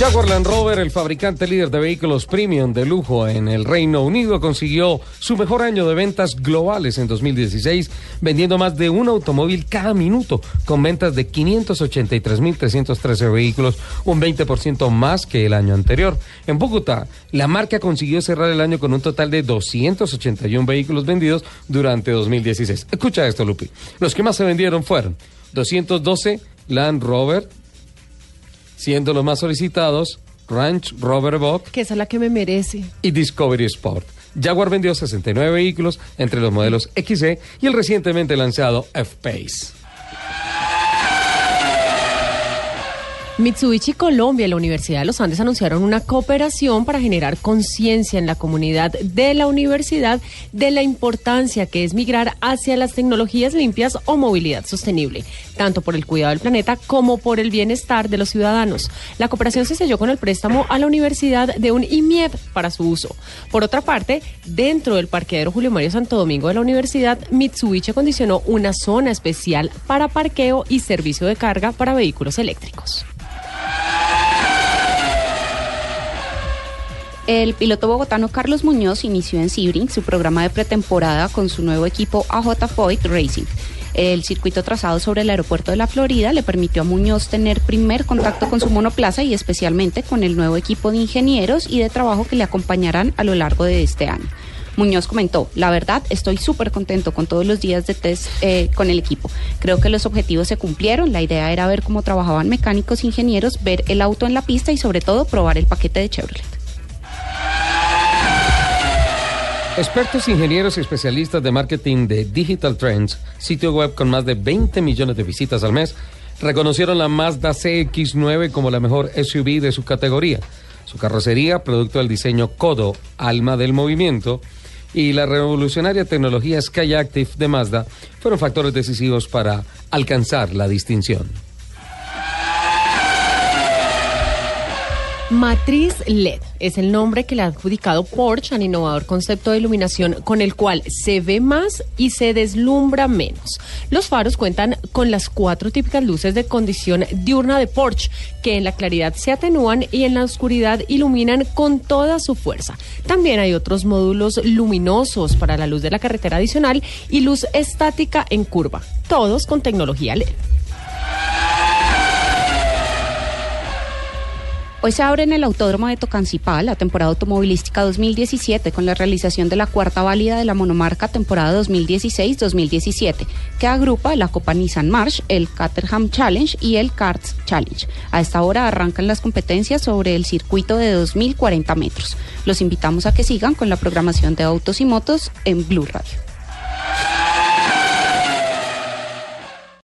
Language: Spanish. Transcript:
Jaguar Land Rover, el fabricante líder de vehículos premium de lujo en el Reino Unido, consiguió su mejor año de ventas globales en 2016, vendiendo más de un automóvil cada minuto, con ventas de 583.313 vehículos, un 20% más que el año anterior. En Bogotá, la marca consiguió cerrar el año con un total de 281 vehículos vendidos durante 2016. Escucha esto, Lupi. Los que más se vendieron fueron 212 Land Rover, siendo los más solicitados Ranch Rover Que esa es la que me merece. y Discovery Sport. Jaguar vendió 69 vehículos entre los modelos XE y el recientemente lanzado F-Pace. Mitsubishi Colombia y la Universidad de los Andes anunciaron una cooperación para generar conciencia en la comunidad de la universidad de la importancia que es migrar hacia las tecnologías limpias o movilidad sostenible, tanto por el cuidado del planeta como por el bienestar de los ciudadanos. La cooperación se selló con el préstamo a la universidad de un IMIEP para su uso. Por otra parte, dentro del parqueadero Julio Mario Santo Domingo de la universidad, Mitsubishi acondicionó una zona especial para parqueo y servicio de carga para vehículos eléctricos. El piloto bogotano Carlos Muñoz inició en Sebring su programa de pretemporada con su nuevo equipo AJ Foyt Racing. El circuito trazado sobre el aeropuerto de la Florida le permitió a Muñoz tener primer contacto con su monoplaza y especialmente con el nuevo equipo de ingenieros y de trabajo que le acompañarán a lo largo de este año. Muñoz comentó, la verdad estoy súper contento con todos los días de test eh, con el equipo. Creo que los objetivos se cumplieron, la idea era ver cómo trabajaban mecánicos, ingenieros, ver el auto en la pista y sobre todo probar el paquete de Chevrolet. Expertos, ingenieros y especialistas de marketing de Digital Trends, sitio web con más de 20 millones de visitas al mes, reconocieron la Mazda CX9 como la mejor SUV de su categoría. Su carrocería, producto del diseño Kodo, alma del movimiento, y la revolucionaria tecnología Skyactiv de Mazda fueron factores decisivos para alcanzar la distinción. Matriz LED es el nombre que le ha adjudicado Porsche al innovador concepto de iluminación con el cual se ve más y se deslumbra menos. Los faros cuentan con las cuatro típicas luces de condición diurna de Porsche, que en la claridad se atenúan y en la oscuridad iluminan con toda su fuerza. También hay otros módulos luminosos para la luz de la carretera adicional y luz estática en curva, todos con tecnología LED. Hoy se abre en el Autódromo de Tocancipá la temporada automovilística 2017 con la realización de la cuarta válida de la monomarca temporada 2016-2017, que agrupa la Copa Nissan March, el Caterham Challenge y el Karts Challenge. A esta hora arrancan las competencias sobre el circuito de 2040 metros. Los invitamos a que sigan con la programación de autos y motos en Blue Radio.